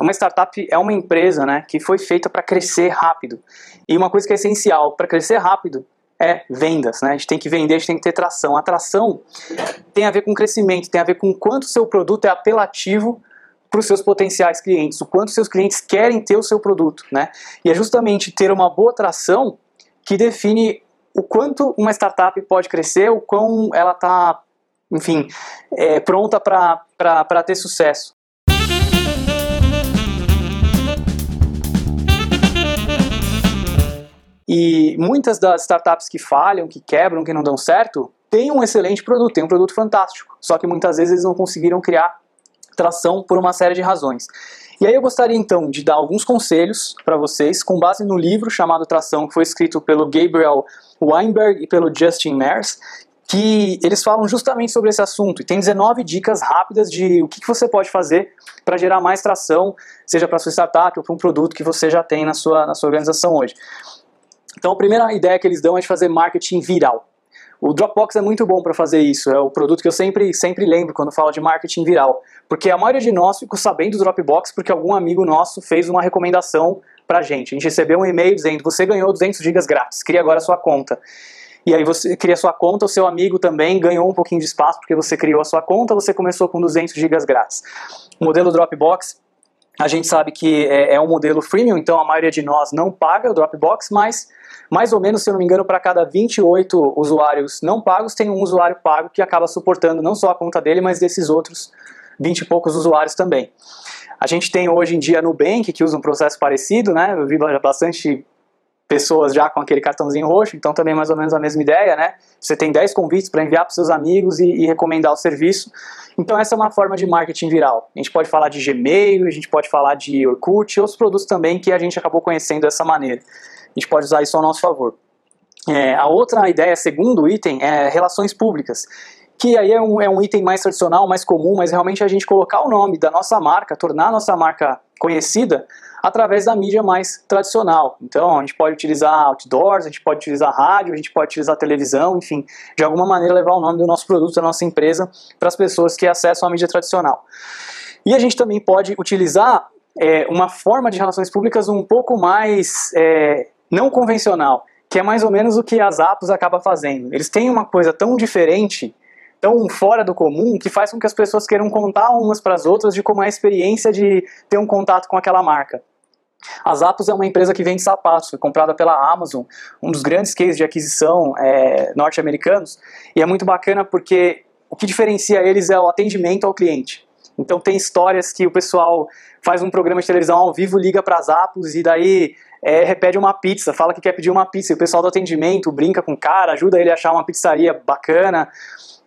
uma startup é uma empresa né, que foi feita para crescer rápido. E uma coisa que é essencial para crescer rápido é vendas. Né? A gente tem que vender, a gente tem que ter tração. A tração tem a ver com crescimento, tem a ver com quanto o seu produto é apelativo para os seus potenciais clientes, o quanto seus clientes querem ter o seu produto. Né? E é justamente ter uma boa tração que define o quanto uma startup pode crescer, o quão ela está, enfim, é, pronta para ter sucesso. E muitas das startups que falham, que quebram, que não dão certo, têm um excelente produto, têm um produto fantástico. Só que muitas vezes eles não conseguiram criar tração por uma série de razões. E aí eu gostaria então de dar alguns conselhos para vocês, com base no livro chamado Tração, que foi escrito pelo Gabriel Weinberg e pelo Justin Mers, que eles falam justamente sobre esse assunto. E tem 19 dicas rápidas de o que, você pode fazer para gerar mais tração, seja para sua startup ou para um produto que você já tem na sua, na sua organização hoje. Então a primeira ideia que eles dão é de fazer marketing viral. O Dropbox é muito bom para fazer isso, é o produto que eu sempre, sempre lembro quando falo de marketing viral, porque a maioria de nós ficou sabendo do Dropbox porque algum amigo nosso fez uma recomendação para gente. A gente recebeu um e-mail dizendo, você ganhou 200 GB grátis, cria agora a sua conta. E aí você cria sua conta, o seu amigo também ganhou um pouquinho de espaço porque você criou a sua conta, você começou com 200 GB grátis. O modelo Dropbox a gente sabe que é, é, um modelo freemium, então a maioria de nós não paga o Dropbox, mas mais ou menos, se eu não me engano, para cada 28 usuários não pagos, tem um usuário pago que acaba suportando não só a conta dele, mas desses outros 20 e poucos usuários também. A gente tem hoje em dia Nubank, que usa um processo parecido, né? Eu vi bastante pessoas já com aquele cartãozinho roxo, então também mais ou menos a mesma ideia, né? Você tem 10 convites para enviar para seus amigos e, e, recomendar o serviço. Então essa é uma forma de marketing viral. A gente pode falar de Gmail, a gente pode falar de Orkut, outros produtos também que a gente acabou conhecendo dessa maneira. A gente pode usar isso ao nosso favor. É, a outra ideia, segundo item, é relações públicas que aí é um, é um item mais tradicional, mais comum, mas realmente a gente colocar o nome da nossa marca, tornar a nossa marca conhecida através da mídia mais tradicional. Então, a gente pode utilizar outdoors, a gente pode utilizar rádio, a gente pode utilizar televisão, enfim, de alguma maneira levar o nome do nosso produto, da nossa empresa, para as pessoas que acessam a mídia tradicional. E a gente também pode utilizar é, uma forma de relações públicas um pouco mais é, não convencional, que é mais ou menos o que as apps acaba fazendo. Eles têm uma coisa tão diferente tão fora do comum que faz com que as pessoas queiram contar umas para as outras de como é a experiência de ter um contato com aquela marca. A Zappos é uma empresa que vende sapatos, foi comprada pela Amazon, um dos grandes cases de aquisição é, norte-americanos, e é muito bacana porque o que diferencia eles é o atendimento ao cliente. Então tem histórias que o pessoal faz um programa de televisão ao vivo, liga para as Zappos e daí é, repete uma pizza, fala que quer pedir uma pizza, e o pessoal do atendimento brinca com o cara, ajuda ele a achar uma pizzaria bacana.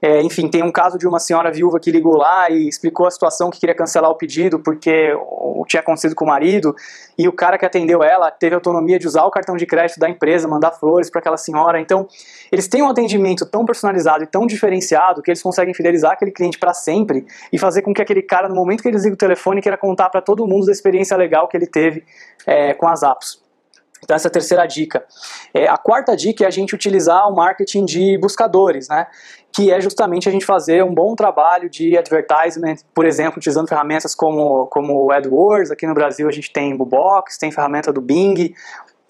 É, enfim, tem um caso de uma senhora viúva que ligou lá e explicou a situação que queria cancelar o pedido porque o tinha acontecido com o marido e o cara que atendeu ela teve autonomia de usar o cartão de crédito da empresa, mandar flores para aquela senhora. Então, eles têm um atendimento tão personalizado e tão diferenciado que eles conseguem fidelizar aquele cliente para sempre e fazer com que aquele cara, no momento que ele liga o telefone, queira contar para todo mundo da experiência legal que ele teve é, com as apps. Então essa é a terceira dica. É, a quarta dica é a gente utilizar o marketing de buscadores, né? que é justamente a gente fazer um bom trabalho de advertisement, por exemplo, utilizando ferramentas como, como o AdWords, aqui no Brasil a gente tem o Box, tem ferramenta do Bing,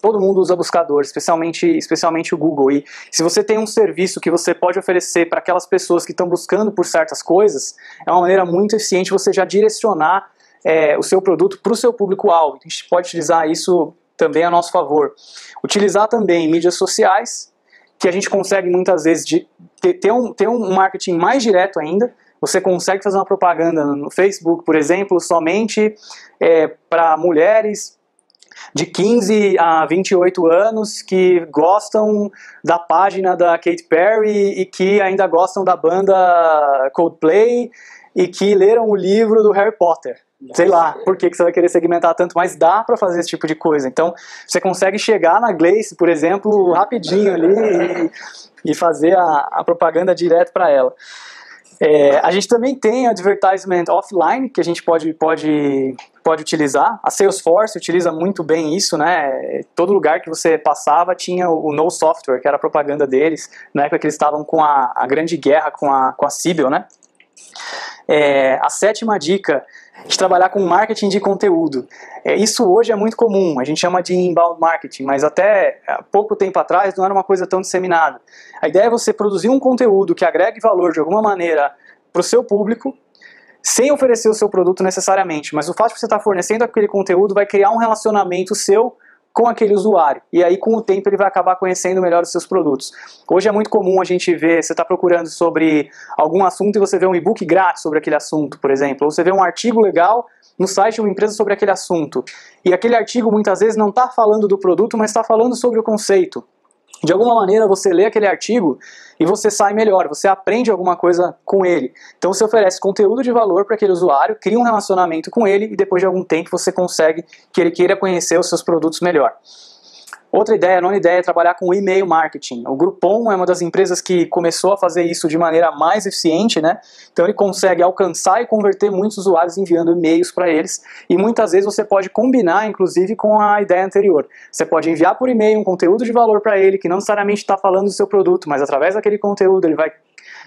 todo mundo usa buscador, especialmente, especialmente o Google. E se você tem um serviço que você pode oferecer para aquelas pessoas que estão buscando por certas coisas, é uma maneira muito eficiente você já direcionar é, o seu produto para o seu público-alvo. A gente pode utilizar isso também a nosso favor. Utilizar também mídias sociais, que a gente consegue muitas vezes de, ter, ter, um, ter um marketing mais direto ainda. Você consegue fazer uma propaganda no Facebook, por exemplo, somente é, para mulheres de 15 a 28 anos que gostam da página da Katy Perry e que ainda gostam da banda Coldplay e que leram o livro do Harry Potter. Sei lá por que, que você vai querer segmentar tanto, mas dá para fazer esse tipo de coisa. Então, você consegue chegar na Gleice, por exemplo, rapidinho ali e, e fazer a, a propaganda direto para ela. É, a gente também tem advertisement offline que a gente pode, pode, pode utilizar. A Salesforce utiliza muito bem isso, né? Todo lugar que você passava tinha o No Software, que era a propaganda deles, na época que eles estavam com a, a grande guerra com a, com a Sibyl, né? É, a sétima dica de trabalhar com marketing de conteúdo. É, isso hoje é muito comum, a gente chama de inbound marketing, mas até pouco tempo atrás não era uma coisa tão disseminada. A ideia é você produzir um conteúdo que agregue valor de alguma maneira para o seu público, sem oferecer o seu produto necessariamente, mas o fato de você estar fornecendo aquele conteúdo vai criar um relacionamento seu com aquele usuário. E aí, com o tempo, ele vai acabar conhecendo melhor os seus produtos. Hoje é muito comum a gente ver, você está procurando sobre algum assunto e você vê um e-book grátis sobre aquele assunto, por exemplo, ou você vê um artigo legal no site de uma empresa sobre aquele assunto. E aquele artigo muitas vezes não está falando do produto, mas está falando sobre o conceito de alguma maneira você lê aquele artigo e você sai melhor, você aprende alguma coisa com ele. Então você oferece conteúdo de valor para aquele usuário, cria um relacionamento com ele e depois de algum tempo você consegue que ele queira conhecer os seus produtos melhor. Outra ideia, nona ideia, é trabalhar com e-mail marketing. O Groupon é uma das empresas que começou a fazer isso de maneira mais eficiente, né? Então ele consegue alcançar e converter muitos usuários enviando e-mails para eles. E muitas vezes você pode combinar, inclusive, com a ideia anterior. Você pode enviar por e-mail um conteúdo de valor para ele que não necessariamente está falando do seu produto, mas através daquele conteúdo ele vai,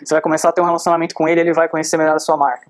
você vai começar a ter um relacionamento com ele, ele vai conhecer melhor a sua marca.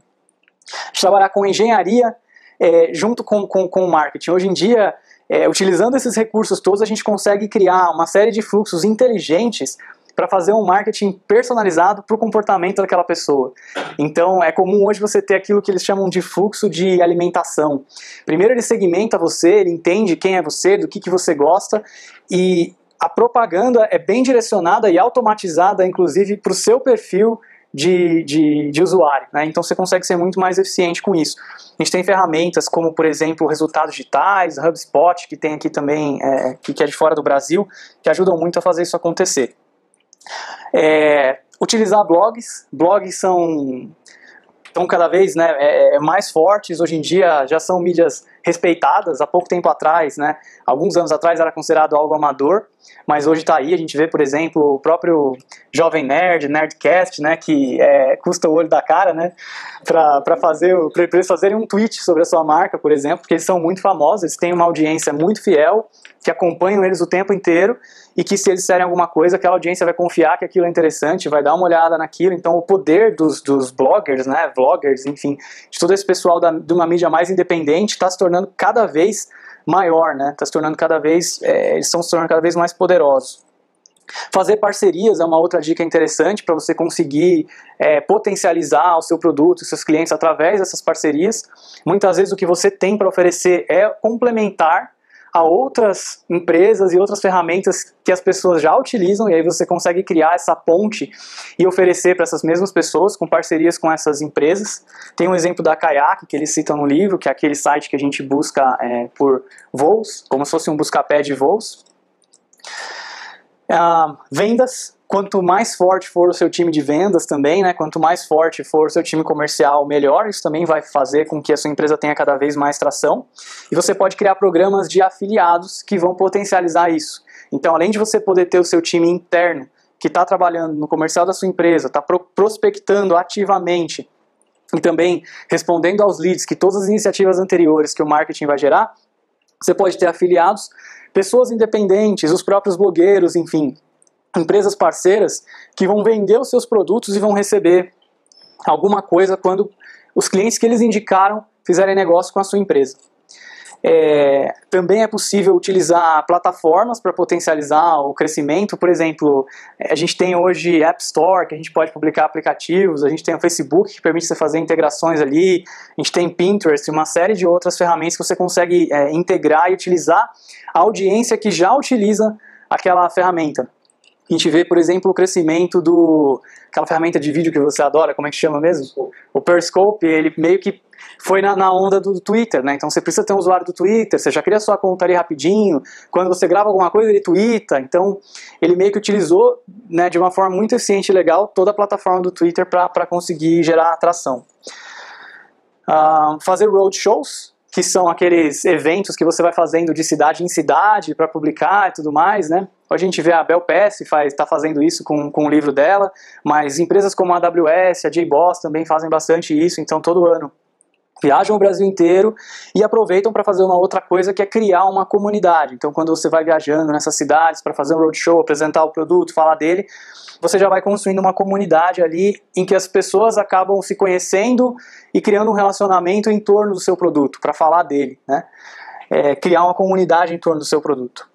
Trabalhar com engenharia é, junto com, com, com o marketing. Hoje em dia é, utilizando esses recursos todos, a gente consegue criar uma série de fluxos inteligentes para fazer um marketing personalizado para o comportamento daquela pessoa. Então, é comum hoje você ter aquilo que eles chamam de fluxo de alimentação. Primeiro, ele segmenta você, ele entende quem é você, do que, que você gosta, e a propaganda é bem direcionada e automatizada, inclusive, para o seu perfil de, de, de usuário. Né? Então você consegue ser muito mais eficiente com isso. A gente tem ferramentas como, por exemplo, resultados digitais, HubSpot, que tem aqui também, é, que, que é de fora do Brasil, que ajudam muito a fazer isso acontecer. É, utilizar blogs. Blogs são estão cada vez né, é, é, mais fortes, hoje em dia já são mídias respeitadas, há pouco tempo atrás, né, alguns anos atrás era considerado algo amador, mas hoje está aí, a gente vê, por exemplo, o próprio Jovem Nerd, Nerdcast, né, que é, custa o olho da cara, né, para fazer, para eles fazerem um tweet sobre a sua marca, por exemplo, porque eles são muito famosos, eles têm uma audiência muito fiel, que acompanham eles o tempo inteiro e que se eles disserem alguma coisa, aquela audiência vai confiar que aquilo é interessante, vai dar uma olhada naquilo. Então, o poder dos, dos bloggers, né, vloggers, enfim, de todo esse pessoal da, de uma mídia mais independente está se tornando cada vez maior, né? Está se tornando cada vez, é, eles estão se tornando cada vez mais poderosos. Fazer parcerias é uma outra dica interessante para você conseguir é, potencializar o seu produto, os seus clientes através dessas parcerias. Muitas vezes o que você tem para oferecer é complementar a outras empresas e outras ferramentas que as pessoas já utilizam, e aí você consegue criar essa ponte e oferecer para essas mesmas pessoas com parcerias com essas empresas. Tem um exemplo da Kayak, que eles citam no livro, que é aquele site que a gente busca é, por voos, como se fosse um buscapé de voos. Uh, vendas, quanto mais forte for o seu time de vendas também, né, quanto mais forte for o seu time comercial, melhor. Isso também vai fazer com que a sua empresa tenha cada vez mais tração. E você pode criar programas de afiliados que vão potencializar isso. Então, além de você poder ter o seu time interno que está trabalhando no comercial da sua empresa, está prospectando ativamente e também respondendo aos leads que todas as iniciativas anteriores que o marketing vai gerar, você pode ter afiliados, pessoas independentes, os próprios blogueiros, enfim, empresas parceiras que vão vender os seus produtos e vão receber alguma coisa quando os clientes que eles indicaram fizerem negócio com a sua empresa. É, também é possível utilizar plataformas para potencializar o crescimento. Por exemplo, a gente tem hoje App Store, que a gente pode publicar aplicativos, a gente tem o Facebook, que permite você fazer integrações ali, a gente tem Pinterest uma série de outras ferramentas que você consegue é, integrar e utilizar a audiência que já utiliza aquela ferramenta. A gente vê, por exemplo, o crescimento do aquela ferramenta de vídeo que você adora, como é que chama mesmo? O Periscope, ele meio que foi na, na, onda do Twitter, né? Então você precisa ter um usuário do Twitter, você já cria sua conta ali rapidinho, quando você grava alguma coisa ele twitta, então ele meio que utilizou né, de uma forma muito eficiente e legal toda a plataforma do Twitter para conseguir gerar atração. Uh, fazer roadshows, que são aqueles eventos que você vai fazendo de cidade em cidade para publicar e tudo mais, né? A gente vê a Bel Pass está fazendo isso com, com o livro dela, mas empresas como a AWS, a JBoss também fazem bastante isso, então todo ano viajam o Brasil inteiro e aproveitam para fazer uma outra coisa que é criar uma comunidade. Então, quando você vai viajando nessas cidades para fazer um roadshow, apresentar o produto, falar dele, você já vai construindo uma comunidade ali em que as pessoas acabam se conhecendo e criando um relacionamento em torno do seu produto, para falar dele, né? É, criar uma comunidade em torno do seu produto.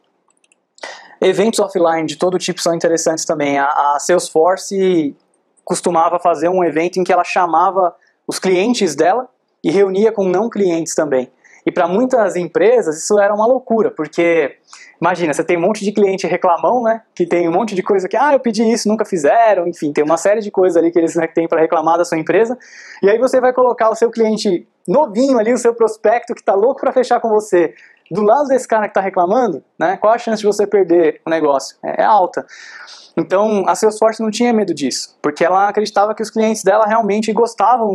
Eventos offline de todo tipo são interessantes também. A, a Salesforce costumava fazer um evento em que ela chamava os clientes dela e reunia com não clientes também. E para muitas empresas isso era uma loucura, porque imagina, você tem um monte de cliente reclamão, né? Que tem um monte de coisa que, ah, eu pedi isso, nunca fizeram, enfim, tem uma série de coisas ali que eles né, têm para reclamar da sua empresa. E aí você vai colocar o seu cliente novinho ali, o seu prospecto que está louco para fechar com você, do lado desse cara que está reclamando, né? Qual a chance de você perder o negócio? É, é alta. Então, a Salesforce não tinha medo disso, porque ela acreditava que os clientes dela realmente gostavam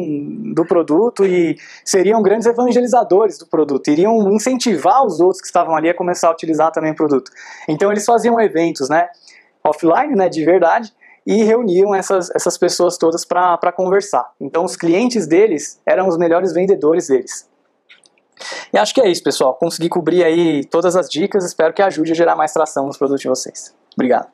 do produto e seriam grandes evangelizadores do produto, iriam incentivar os outros que estavam ali a começar a utilizar também o produto. Então, eles faziam eventos, né, offline, né, de verdade, e reuniam essas, essas pessoas todas para conversar. Então, os clientes deles eram os melhores vendedores deles. E acho que é isso, pessoal. Consegui cobrir aí todas as dicas, espero que ajude a gerar mais tração nos produtos de vocês. Obrigado.